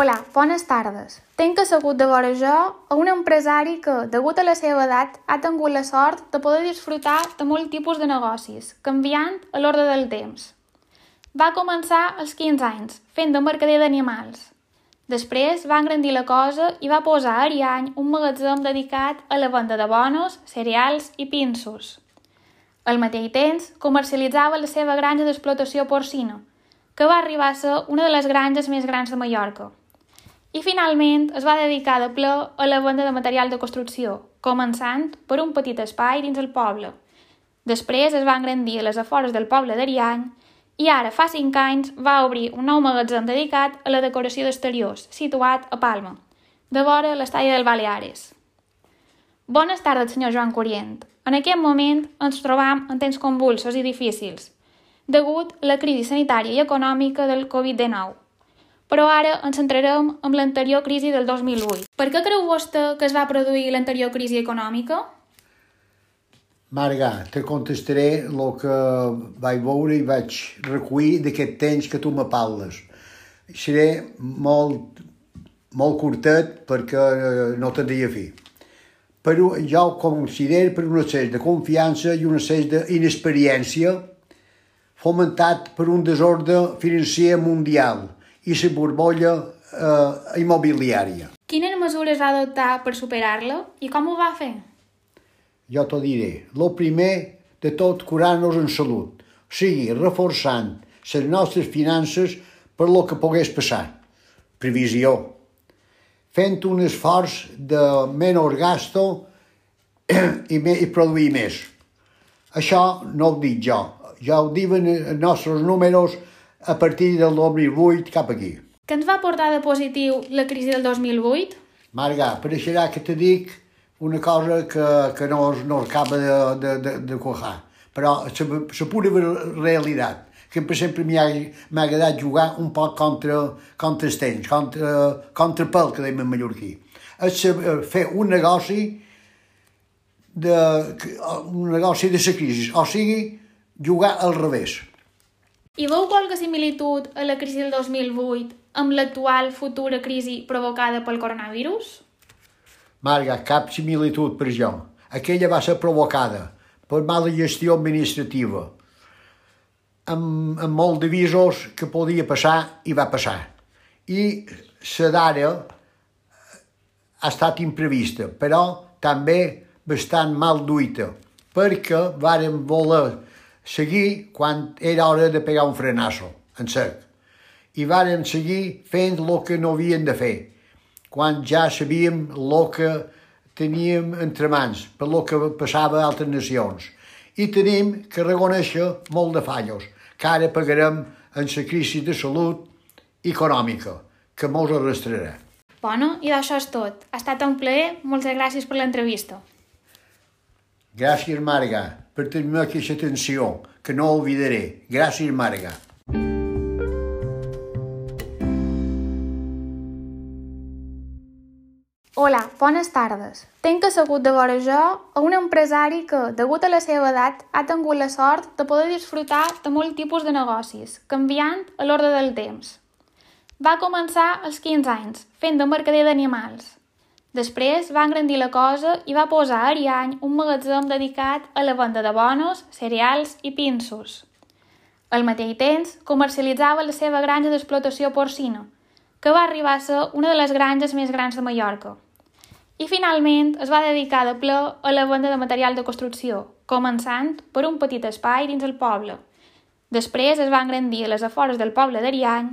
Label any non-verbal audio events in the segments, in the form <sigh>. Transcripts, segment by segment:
Hola, bones tardes. Tenc assegut de vora jo a un empresari que, degut a la seva edat, ha tingut la sort de poder disfrutar de molt tipus de negocis, canviant a l'ordre del temps. Va començar als 15 anys, fent de mercader d'animals. Després va engrandir la cosa i va posar a Ariany un magatzem dedicat a la venda de bonos, cereals i pinsos. Al mateix temps, comercialitzava la seva granja d'explotació porcina, que va arribar a ser una de les granges més grans de Mallorca. I finalment es va dedicar de ple a la venda de material de construcció, començant per un petit espai dins el poble. Després es va engrandir a les afores del poble d'Ariany i ara, fa cinc anys, va obrir un nou magatzem dedicat a la decoració d'exteriors, situat a Palma, de vora l'estalla del Baleares. Bones tardes, senyor Joan Corient. En aquest moment ens trobam en temps convulsos i difícils, degut a la crisi sanitària i econòmica del Covid-19 però ara ens centrarem en l'anterior crisi del 2008. Per què creu vostè que es va produir l'anterior crisi econòmica? Marga, te contestaré el que vaig veure i vaig recollir d'aquest temps que tu me parles. Seré molt, molt curtet perquè eh, no tindria fi. Però jo ho considero per un excés de confiança i un excés d'inexperiència fomentat per un desordre financer mundial – i la borbolla eh, immobiliària. Quines mesures va adoptar per superar-la i com ho va fer? Jo t'ho diré. El primer de tot, curar-nos en salut, o sigui, reforçant les nostres finances per lo que pogués passar. Previsió. Fent un esforç de menys gasto i, me, i produir més. Això no ho dic jo, ja ho diuen els nostres números a partir del 2008 cap aquí. Què ens va portar de positiu la crisi del 2008? Marga, pareixerà que te dic una cosa que, que no, no acaba de, de, de, de cojar, però la pura realitat que exemple m'ha agradat jugar un poc contra, contra els temps, contra, contra pel, que dèiem en mallorquí. És fer un negoci de, un negoci de la crisi, o sigui, jugar al revés. Hi veu qualque similitud a la crisi del 2008 amb l'actual futura crisi provocada pel coronavirus? Marga, cap similitud per jo. Aquella va ser provocada per mala gestió administrativa, amb, amb molt d'avisos que podia passar i va passar. I la d'ara ha estat imprevista, però també bastant mal duita, perquè varen voler seguir quan era hora de pegar un frenasso, en sec. I varen seguir fent el que no havien de fer, quan ja sabíem el que teníem entre mans, per lo que passava a altres nacions. I tenim que reconèixer molt de fallos, que ara pagarem en la crisi de salut econòmica, que mos arrastrarà. Bueno, i d'això és tot. Ha estat un plaer. Moltes gràcies per l'entrevista. Gràcies, Marga, per tenir aquesta atenció, que no oblidaré. Gràcies, Marga. Hola, bones tardes. Tenc assegut de vora jo a un empresari que, degut a la seva edat, ha tingut la sort de poder disfrutar de molt tipus de negocis, canviant a l'ordre del temps. Va començar als 15 anys, fent de mercader d'animals. Després va engrandir la cosa i va posar a Ariany un magatzem dedicat a la venda de bonos, cereals i pinsos. Al mateix temps, comercialitzava la seva granja d'explotació porcina, que va arribar a ser una de les granges més grans de Mallorca. I finalment es va dedicar de ple a la venda de material de construcció, començant per un petit espai dins el poble. Després es va engrandir a les afores del poble d'Ariany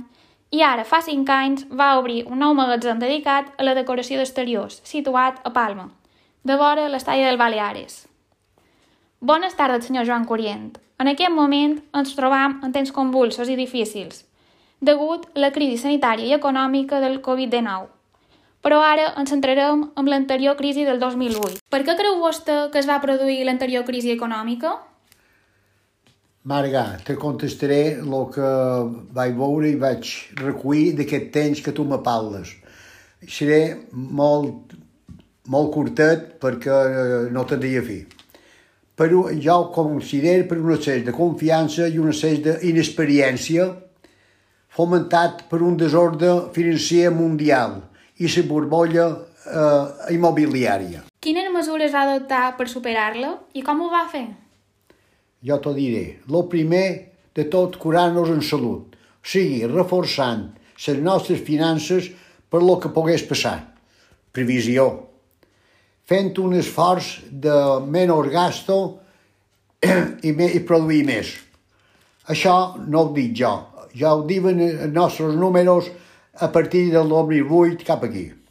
i ara, fa cinc anys, va obrir un nou magatzem dedicat a la decoració d'exteriors, situat a Palma, de vora l'estalla del Baleares. Bones tardes, senyor Joan Corient. En aquest moment ens trobam en temps convulsos i difícils, degut a la crisi sanitària i econòmica del Covid-19. Però ara ens centrarem en l'anterior crisi del 2008. Per què creu vostè que es va produir l'anterior crisi econòmica? Marga, te contestaré el que vaig veure i vaig recollir d'aquest temps que tu me parles. Seré molt, molt curtet perquè eh, no tindria fi. Però jo ho considero per un excés de confiança i un excés d'inexperiència fomentat per un desordre financer mundial i la borbolla eh, immobiliària. Quines mesures va adoptar per superar-la i com ho va fer? Jo t'ho diré. Lo primer de tot, curar-nos en salut, o sigui, reforçant les nostres finances per lo que pogués passar. Previsió. Fent un esforç de menys gasto <clears throat> i, me, i produir més. Això no ho dic jo, ja ho diuen els nostres números a partir del 2008 cap aquí.